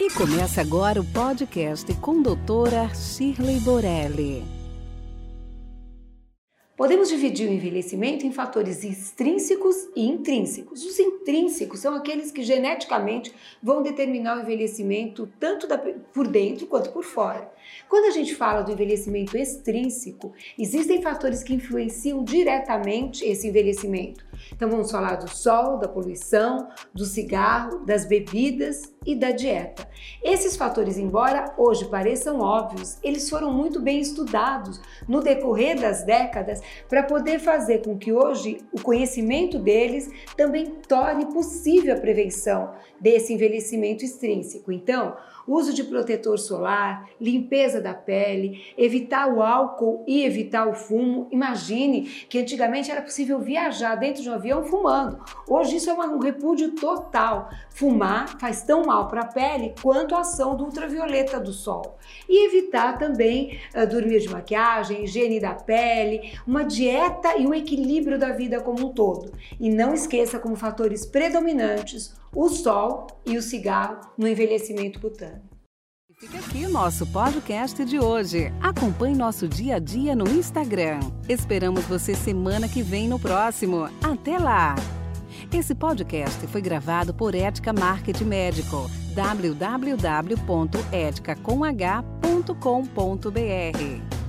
E começa agora o podcast com doutora Shirley Borelli. Podemos dividir o envelhecimento em fatores extrínsecos e intrínsecos. Os intrínsecos são aqueles que geneticamente vão determinar o envelhecimento tanto da, por dentro quanto por fora. Quando a gente fala do envelhecimento extrínseco, existem fatores que influenciam diretamente esse envelhecimento. Então vamos falar do sol, da poluição, do cigarro, das bebidas e da dieta. Esses fatores, embora hoje pareçam óbvios, eles foram muito bem estudados no decorrer das décadas para poder fazer com que hoje o conhecimento deles também torne possível a prevenção desse envelhecimento extrínseco. Então, uso de protetor solar, limpeza da pele, evitar o álcool e evitar o fumo. Imagine que antigamente era possível viajar dentro de um avião fumando. Hoje isso é um repúdio total. Fumar faz tão mal para a pele quanto a ação do ultravioleta do sol. E evitar também uh, dormir de maquiagem, higiene da pele, uma dieta e um equilíbrio da vida como um todo. E não esqueça como fatores predominantes o sol e o cigarro no envelhecimento cutâneo. Fica aqui nosso podcast de hoje. Acompanhe nosso dia a dia no Instagram. Esperamos você semana que vem no próximo. Até lá! Esse podcast foi gravado por Ética Marketing Médico. www.eticacomh.com.br